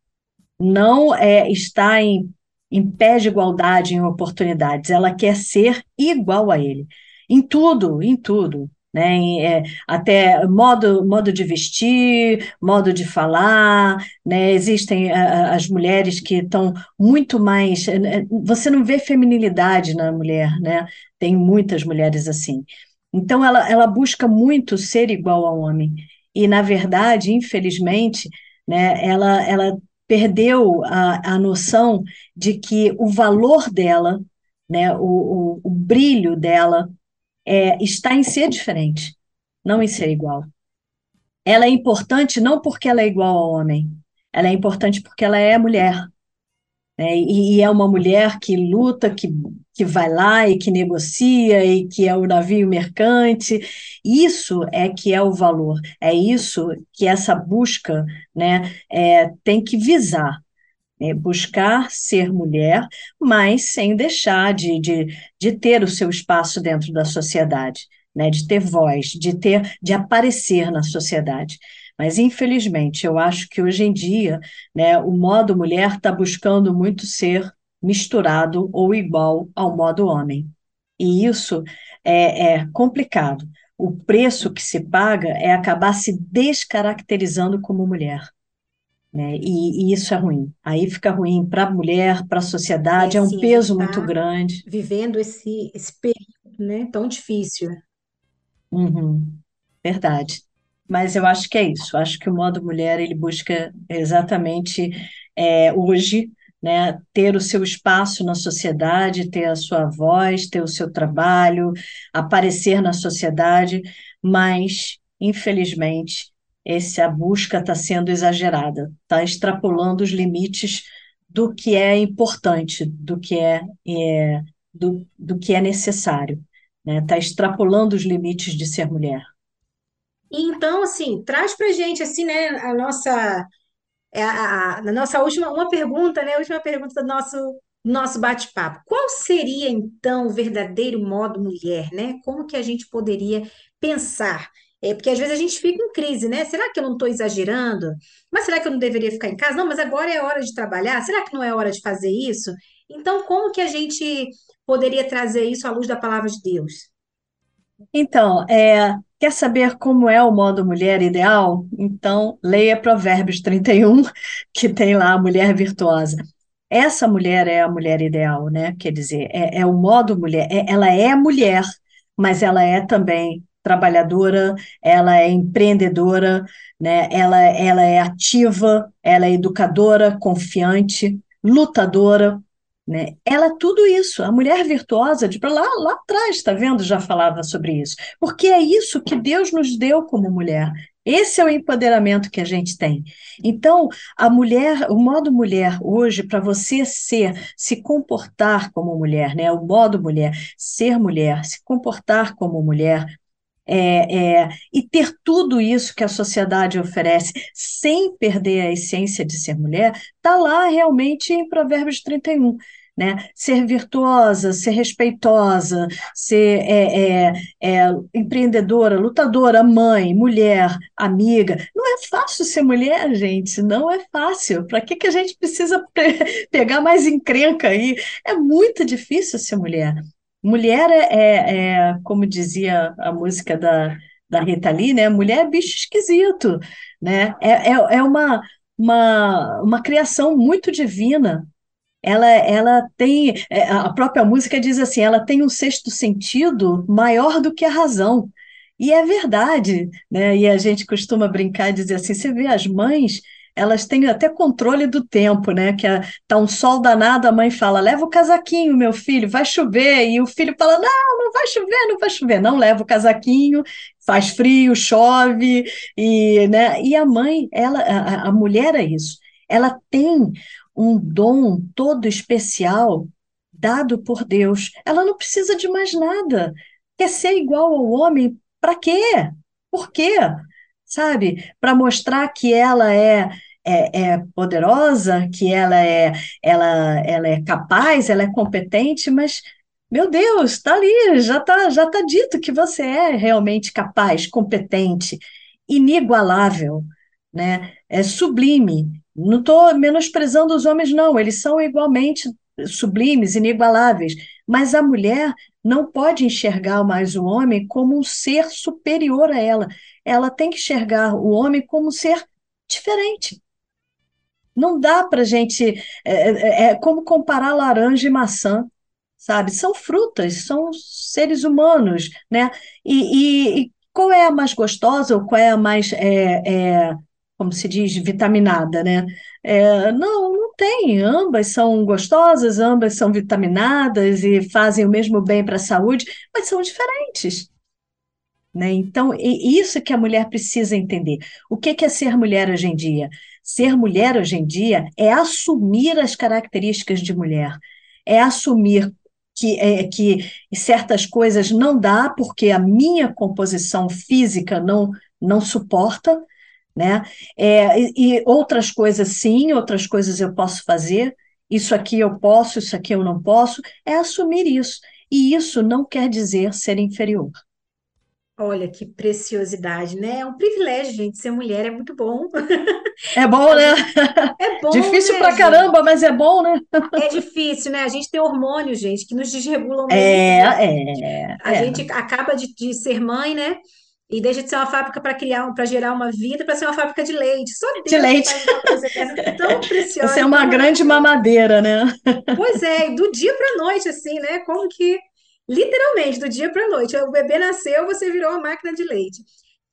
não é, está em, em pé de igualdade em oportunidades, ela quer ser igual a ele, em tudo, em tudo. Né, é, até modo, modo de vestir, modo de falar, né, existem a, as mulheres que estão muito mais. é, Você não vê feminilidade na mulher, né? Tem muitas mulheres assim. Então ela, ela busca muito ser igual ao homem. E, na verdade, infelizmente, né, ela, ela perdeu a, a noção de que o valor dela, né, o, o, o brilho dela, é, está em ser diferente, não em ser igual. Ela é importante não porque ela é igual ao homem, ela é importante porque ela é mulher. Né, e, e é uma mulher que luta, que, que vai lá e que negocia e que é o navio mercante. Isso é que é o valor, é isso que essa busca né, é, tem que visar. É buscar ser mulher, mas sem deixar de, de, de ter o seu espaço dentro da sociedade, né, de ter voz, de ter, de aparecer na sociedade. Mas, infelizmente, eu acho que hoje em dia, né, o modo mulher está buscando muito ser misturado ou igual ao modo homem. E isso é, é complicado. O preço que se paga é acabar se descaracterizando como mulher. Né? E, e isso é ruim. Aí fica ruim para a mulher, para a É sociedade, é um assim, a gente peso muito está grande. vivendo esse, esse período, né, tão difícil. Uhum, verdade. Mas eu acho que é isso. Acho que o modo mulher ele busca exatamente é, hoje, né, ter o seu espaço na sociedade, ter a sua voz, ter o seu trabalho, aparecer na sociedade, mas, infelizmente, essa busca está sendo exagerada, está extrapolando os limites do que é importante, do que é, é do, do que é necessário, está né? Extrapolando os limites de ser mulher. Então, assim, traz para gente assim, né, a nossa é a, a, a, nossa última uma pergunta, né, a última pergunta do nosso nosso bate-papo. Qual seria então o verdadeiro modo mulher, né? Como que a gente poderia pensar? É, porque às vezes a gente fica em crise, né? Será que eu não estou exagerando? Mas será que eu não deveria ficar em casa? Não, mas agora é hora de trabalhar. Será que não é hora de fazer isso? Então, como que a gente poderia trazer isso à luz da palavra de Deus? Então, é, quer saber como é o modo mulher ideal? Então, leia Provérbios 31, que tem lá a mulher virtuosa. Essa mulher é a mulher ideal, né? Quer dizer, é, é o modo mulher. É, ela é mulher, mas ela é também trabalhadora, ela é empreendedora, né? ela, ela é ativa, ela é educadora, confiante, lutadora, né? Ela é tudo isso, a mulher virtuosa, de lá, lá atrás, está vendo? Já falava sobre isso. Porque é isso que Deus nos deu como mulher. Esse é o empoderamento que a gente tem. Então, a mulher, o modo mulher hoje, para você ser, se comportar como mulher, né? O modo mulher, ser mulher, se comportar como mulher, é, é, e ter tudo isso que a sociedade oferece sem perder a essência de ser mulher, está lá realmente em Provérbios 31 né? Ser virtuosa, ser respeitosa, ser é, é, é, empreendedora, lutadora, mãe, mulher, amiga. Não é fácil ser mulher, gente, não é fácil. Para que, que a gente precisa pegar mais encrenca aí? É muito difícil ser mulher. Mulher é, é, é como dizia a música da, da Rita Lee, né? Mulher é bicho esquisito, né? É, é, é uma, uma, uma criação muito divina, ela, ela tem, é, a própria música diz assim, ela tem um sexto sentido maior do que a razão. E é verdade, né? E a gente costuma brincar e dizer assim, você vê as mães, elas têm até controle do tempo, né? Que tá um sol danado, a mãe fala: leva o casaquinho, meu filho, vai chover. E o filho fala: não, não vai chover, não vai chover. Não leva o casaquinho, faz frio, chove, e, né? E a mãe, ela, a, a mulher é isso. Ela tem um dom todo especial dado por Deus. Ela não precisa de mais nada. Quer ser igual ao homem, para quê? Por quê? Sabe? Para mostrar que ela é, é, é, poderosa, que ela é, ela, ela é capaz, ela é competente, mas meu Deus, está ali, já está já tá dito que você é realmente capaz, competente, inigualável, né? É sublime. Não estou menosprezando os homens, não, eles são igualmente sublimes, inigualáveis, mas a mulher não pode enxergar mais o homem como um ser superior a ela. Ela tem que enxergar o homem como um ser diferente. Não dá para gente. É, é, é como comparar laranja e maçã, sabe? São frutas, são seres humanos, né? E, e, e qual é a mais gostosa ou qual é a mais é, é como se diz, vitaminada, né? É, não, não tem. Ambas são gostosas, ambas são vitaminadas e fazem o mesmo bem para a saúde, mas são diferentes. Né? Então, isso que a mulher precisa entender. O que é ser mulher hoje em dia? Ser mulher hoje em dia é assumir as características de mulher, é assumir que, é, que certas coisas não dá porque a minha composição física não, não suporta, né? É, e, e outras coisas sim, outras coisas eu posso fazer, isso aqui eu posso, isso aqui eu não posso, é assumir isso. E isso não quer dizer ser inferior. Olha que preciosidade, né? É um privilégio, gente, ser mulher é muito bom. É bom, né? É bom. Difícil né, pra gente? caramba, mas é bom, né? É difícil, né? A gente tem hormônios, gente, que nos desregulam. É, é. A é. gente acaba de, de ser mãe, né? E deixa de ser uma fábrica para criar, para gerar uma vida, para ser uma fábrica de leite. Só Deus de leite. faz uma coisa tão preciosa. Você é uma grande mamadeira, né? Pois é, do dia para noite, assim, né? Como que, literalmente, do dia para a noite. O bebê nasceu, você virou uma máquina de leite.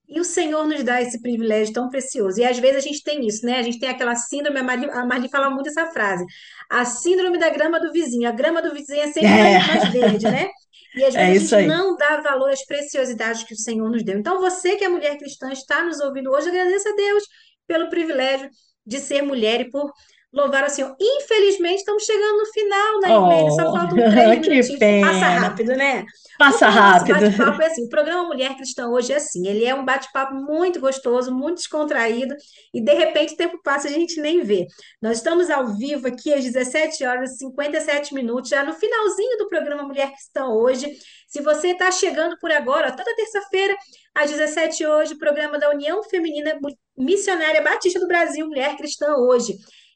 E o Senhor nos dá esse privilégio tão precioso. E às vezes a gente tem isso, né? A gente tem aquela síndrome, a Marli, a Marli fala muito essa frase, a síndrome da grama do vizinho. A grama do vizinho é sempre É, mais, verde, né? E às vezes é a gente não dá valor às preciosidades que o Senhor nos deu. Então, você que é mulher cristã, está nos ouvindo hoje, agradeça a Deus pelo privilégio de ser mulher e por louvar o Senhor. Infelizmente, estamos chegando no final, né, Irlene? Só Oh, faltam três minutinhos. Passa pena. rápido, né? Passa rápido. bate-papo é assim, o programa Mulher Cristã hoje é assim, ele é um bate-papo muito gostoso, muito descontraído, e de repente o tempo passa e a gente nem vê. Nós estamos ao vivo aqui às 17 horas e 57 minutos, já no finalzinho do programa Mulher Cristã hoje. Se você está chegando por agora, toda terça-feira, às 17 hoje, o programa da União Feminina Missionária Batista do Brasil, Mulher Cristã hoje.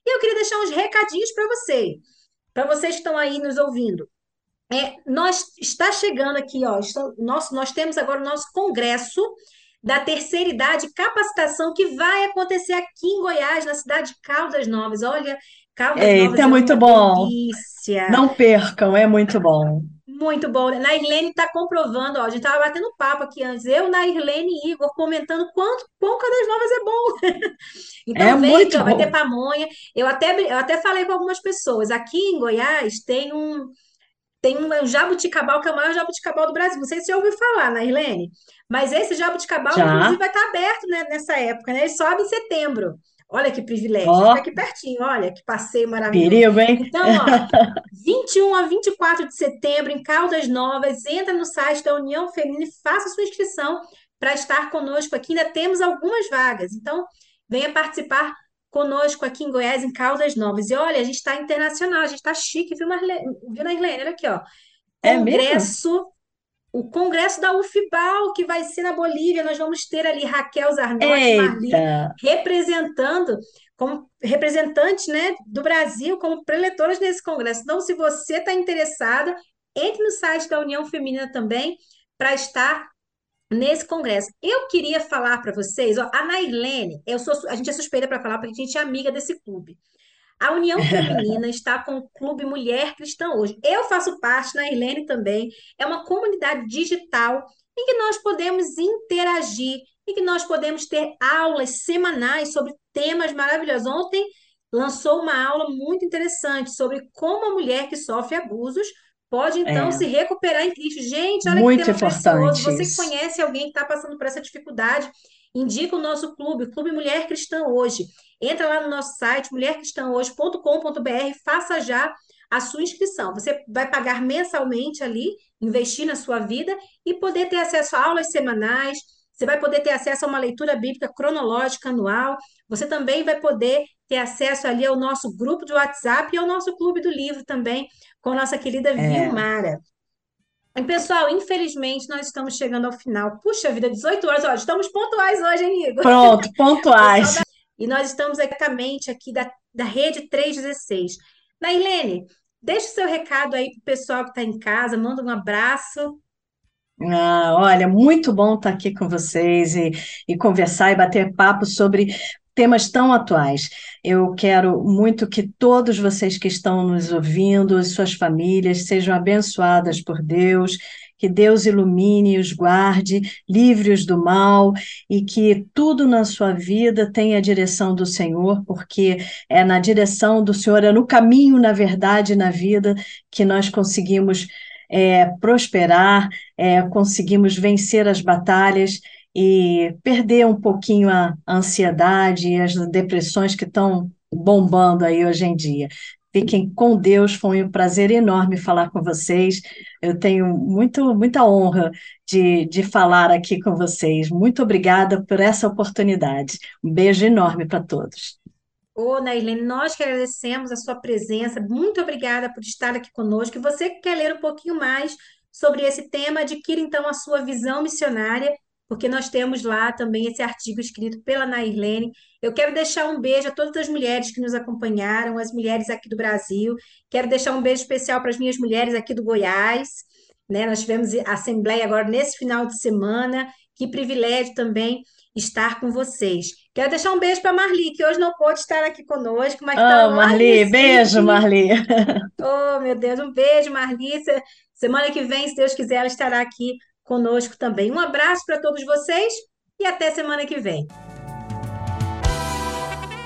E eu queria deixar uns recadinhos para você, para vocês que estão aí nos ouvindo. É, nós está chegando aqui, ó, está- nós, nós temos agora o nosso congresso da terceira idade capacitação que vai acontecer aqui em Goiás, na cidade de Caldas Novas. Olha, Caldas Eita, Novas é muito bom. delícia. Não percam, é muito bom. Muito bom. Na Irlene está comprovando, ó, a gente estava batendo papo aqui antes, eu, na Irlene e Igor, comentando quanto quão Caldas Novas é bom. É Então vem aqui, muito ó, vai ter pamonha. Eu até, eu até falei com algumas pessoas. Aqui em Goiás tem um tem um jabuticabal, que é o maior jabuticabal do Brasil. Não sei se você já ouviu falar, né, Irlene? Mas esse jabuticabal, inclusive, Já? vai estar aberto, né, nessa época, né? Ele sobe em setembro. Olha que privilégio. Fica Ó, aqui pertinho, olha que passeio maravilhoso. perigo, hein? Então, ó, 21 a 24 de setembro, em Caldas Novas, entra no site da União Feminina e faça sua inscrição para estar conosco aqui. Ainda temos algumas vagas. Então, venha participar conosco aqui em Goiás, em Caldas Novas. E olha, a gente está internacional, a gente está chique, viu, Marlene? Viu? Olha aqui, ó. É mesmo? O Congresso da UFBAL, que vai ser na Bolívia. Nós vamos ter ali Raquel Zarnotti, Marli, representando, como representantes, né, do Brasil, como preletoras nesse congresso. Então, se você está interessada, entre no site da União Feminina também para estar nesse congresso. Eu queria falar para vocês, ó, a Nailene, eu sou, a gente é suspeita para falar porque a gente é amiga desse clube. A União Feminina está com o Clube Mulher Cristã hoje. Eu faço parte, na Irlene também. É uma comunidade digital em que nós podemos interagir, em que nós podemos ter aulas semanais sobre temas maravilhosos. Ontem lançou uma aula muito interessante sobre como a mulher que sofre abusos pode então é se recuperar em Cristo. Gente, olha que muito tema precioso. importante Você que isso. conhece alguém que está passando por essa dificuldade, indica o nosso clube, o Clube Mulher Cristã hoje. Entra lá no nosso site, mulhercristãohoje.com.br, faça já a sua inscrição. Você vai pagar mensalmente ali, investir na sua vida e poder ter acesso a aulas semanais. Você vai poder ter acesso a uma leitura bíblica cronológica anual. Você também vai poder ter acesso ali ao nosso grupo de WhatsApp e ao nosso clube do livro também, com a nossa querida É, Vilmara. Pessoal, infelizmente, nós estamos chegando ao final. Puxa vida, 18 horas, ó, estamos pontuais hoje, hein, Igor? pronto, pontuais. da... E nós estamos exatamente aqui da, da Rede 316. Nailene, deixa o seu recado aí para o pessoal que está em casa, manda um abraço. Ah, olha, muito bom estar aqui com vocês e, e conversar e bater papo sobre temas tão atuais. Eu quero muito que todos vocês que estão nos ouvindo, suas famílias, sejam abençoadas por Deus, que Deus ilumine os guarde, livre-os do mal e que tudo na sua vida tenha a direção do Senhor, porque é na direção do Senhor, é no caminho, na verdade, na vida que nós conseguimos é, prosperar é, conseguimos vencer as batalhas e perder um pouquinho a ansiedade e as depressões que estão bombando aí hoje em dia. Fiquem com Deus, foi um prazer enorme falar com vocês. Eu tenho muito, muita honra de, de falar aqui com vocês. Muito obrigada por essa oportunidade. Um beijo enorme para todos. Ô, Nailene, nós que agradecemos a sua presença. Muito obrigada por estar aqui conosco. E você que quer ler um pouquinho mais sobre esse tema, adquira então a sua visão missionária, porque nós temos lá também esse artigo escrito pela Nailene. Eu quero deixar um beijo a todas as mulheres que nos acompanharam, as mulheres aqui do Brasil. Quero deixar um beijo especial para as minhas mulheres aqui do Goiás. Né? Nós tivemos a assembleia agora nesse final de semana. Que privilégio também estar com vocês. Quero deixar um beijo para Marli, que hoje não pôde estar aqui conosco, mas está Marli, beijo. Marli. Oh, meu Deus, um beijo, Marli. Se- Semana que vem, se Deus quiser, ela estará aqui conosco também. Um abraço para todos vocês e até semana que vem.